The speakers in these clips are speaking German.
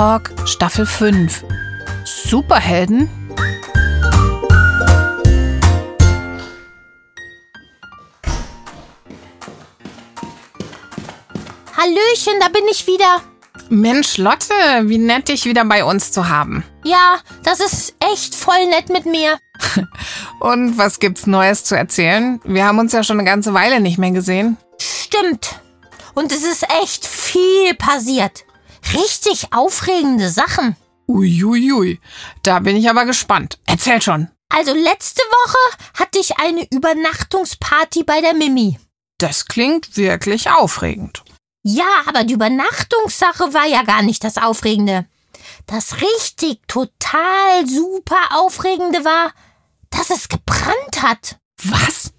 Talk Staffel 5. Superhelden? Hallöchen, da bin ich wieder. Mensch, Lotte, wie nett, dich wieder bei uns zu haben. Ja, das ist echt voll nett mit mir. Und was gibt's Neues zu erzählen? Wir haben uns ja schon eine ganze Weile nicht mehr gesehen. Stimmt. Und es ist echt viel passiert. Richtig aufregende Sachen. Uiuiui, da bin ich aber gespannt. Erzähl schon. Also letzte Woche hatte ich eine Übernachtungsparty bei der Mimi. Das klingt wirklich aufregend. Ja, aber die Übernachtungssache war ja gar nicht das Aufregende. Das richtig total super Aufregende war, dass es gebrannt hat. Was?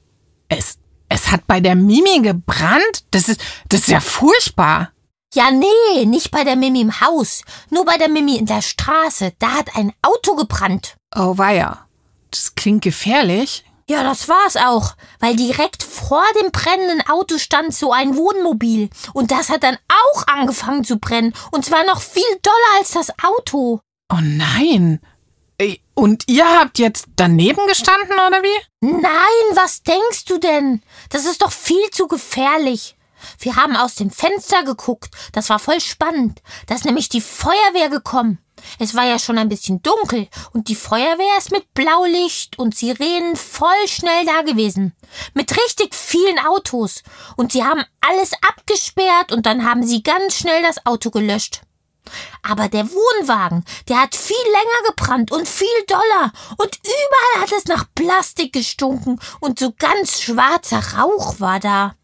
Es, es hat bei der Mimi gebrannt? Das ist, das ist ja furchtbar. Ja, nee, nicht bei der Mimi im Haus, nur bei der Mimi in der Straße. Da hat ein Auto gebrannt. Oh weia. Das klingt gefährlich. Ja, das war's auch, weil direkt vor dem brennenden Auto stand so ein Wohnmobil und das hat dann auch angefangen zu brennen und zwar noch viel doller als das Auto. Oh nein. Und ihr habt jetzt daneben gestanden, oder wie? Nein, was denkst du denn? Das ist doch viel zu gefährlich. Wir haben aus dem Fenster geguckt. Das war voll spannend. Da ist nämlich die Feuerwehr gekommen. Es war ja schon ein bisschen dunkel und die Feuerwehr ist mit Blaulicht und Sirenen voll schnell da gewesen. Mit richtig vielen Autos. Und sie haben alles abgesperrt und dann haben sie ganz schnell das Auto gelöscht. Aber der Wohnwagen, der hat viel länger gebrannt und viel doller. Und überall hat es nach Plastik gestunken und so ganz schwarzer Rauch war da.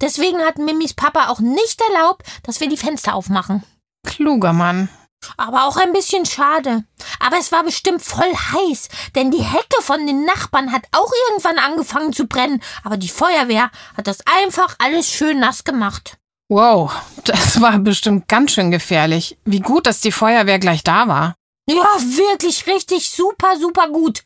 Deswegen hat Mimis Papa auch nicht erlaubt, dass wir die Fenster aufmachen. Kluger Mann. Aber auch ein bisschen schade. Aber es war bestimmt voll heiß, denn die Hecke von den Nachbarn hat auch irgendwann angefangen zu brennen, aber die Feuerwehr hat das einfach alles schön nass gemacht. Wow, das war bestimmt ganz schön gefährlich. Wie gut, dass die Feuerwehr gleich da war. Ja, wirklich richtig super, super gut.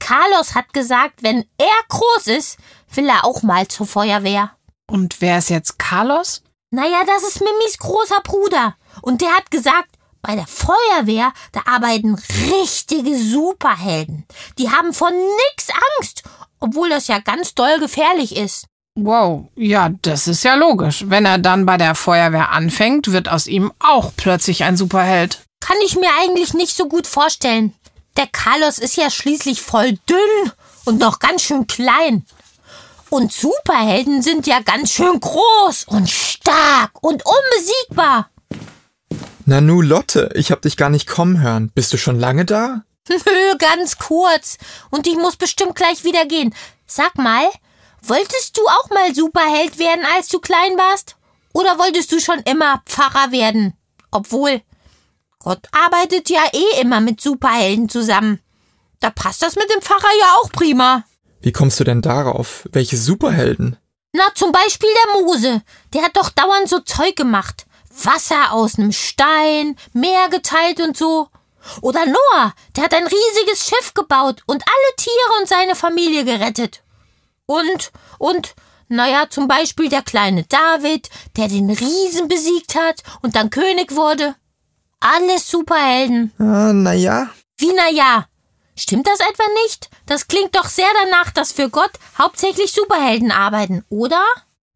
Carlos hat gesagt, wenn er groß ist, will er auch mal zur Feuerwehr. Und wer ist jetzt Carlos? Naja, das ist Mimis großer Bruder. Und der hat gesagt, bei der Feuerwehr, da arbeiten richtige Superhelden. Die haben von nix Angst, obwohl das ja ganz doll gefährlich ist. Wow, ja, das ist ja logisch. Wenn er dann bei der Feuerwehr anfängt, wird aus ihm auch plötzlich ein Superheld. Kann ich mir eigentlich nicht so gut vorstellen. Der Carlos ist ja schließlich voll dünn und noch ganz schön klein. Und Superhelden sind ja ganz schön groß und stark und unbesiegbar. Nanu Lotte, ich hab dich gar nicht kommen hören. Bist du schon lange da? Nö, ganz kurz. Und ich muss bestimmt gleich wieder gehen. Sag mal, wolltest du auch mal Superheld werden, als du klein warst? Oder wolltest du schon immer Pfarrer werden? Obwohl, Gott arbeitet ja eh immer mit Superhelden zusammen. Da passt das mit dem Pfarrer ja auch prima. Wie kommst du denn darauf? Welche Superhelden? Na, zum Beispiel der Mose. Der hat doch dauernd so Zeug gemacht. Wasser aus nem Stein, Meer geteilt und so. Oder Noah, der hat ein riesiges Schiff gebaut und alle Tiere und seine Familie gerettet. Und, und, naja, zum Beispiel der kleine David, der den Riesen besiegt hat und dann König wurde. Alles Superhelden. Ah, naja. Wie na ja? Stimmt das etwa nicht? Das klingt doch sehr danach, dass für Gott hauptsächlich Superhelden arbeiten, oder?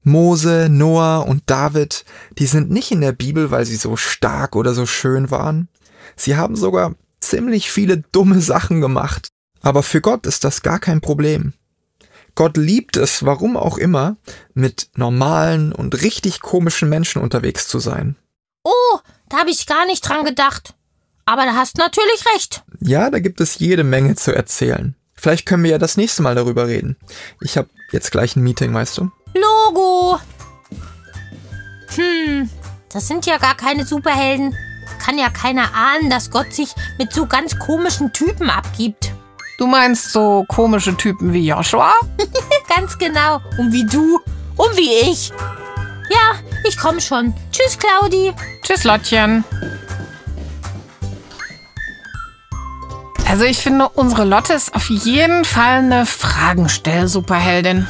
Mose, Noah und David, die sind nicht in der Bibel, weil sie so stark oder so schön waren. Sie haben sogar ziemlich viele dumme Sachen gemacht. Aber für Gott ist das gar kein Problem. Gott liebt es, warum auch immer, mit normalen und richtig komischen Menschen unterwegs zu sein. Oh, da habe ich gar nicht dran gedacht. Aber da hast natürlich recht. Ja, da gibt es jede Menge zu erzählen. Vielleicht können wir ja das nächste Mal darüber reden. Ich habe jetzt gleich ein Meeting, weißt du? Logo. Hm, das sind ja gar keine Superhelden. Kann ja keiner ahnen, dass Gott sich mit so ganz komischen Typen abgibt. Du meinst so komische Typen wie Joshua? Ganz genau. Und wie du. Und wie ich. Ja, ich komm schon. Tschüss, Claudi. Tschüss, Lottchen. Also ich finde, unsere Lotte ist auf jeden Fall eine Fragenstell-Superheldin.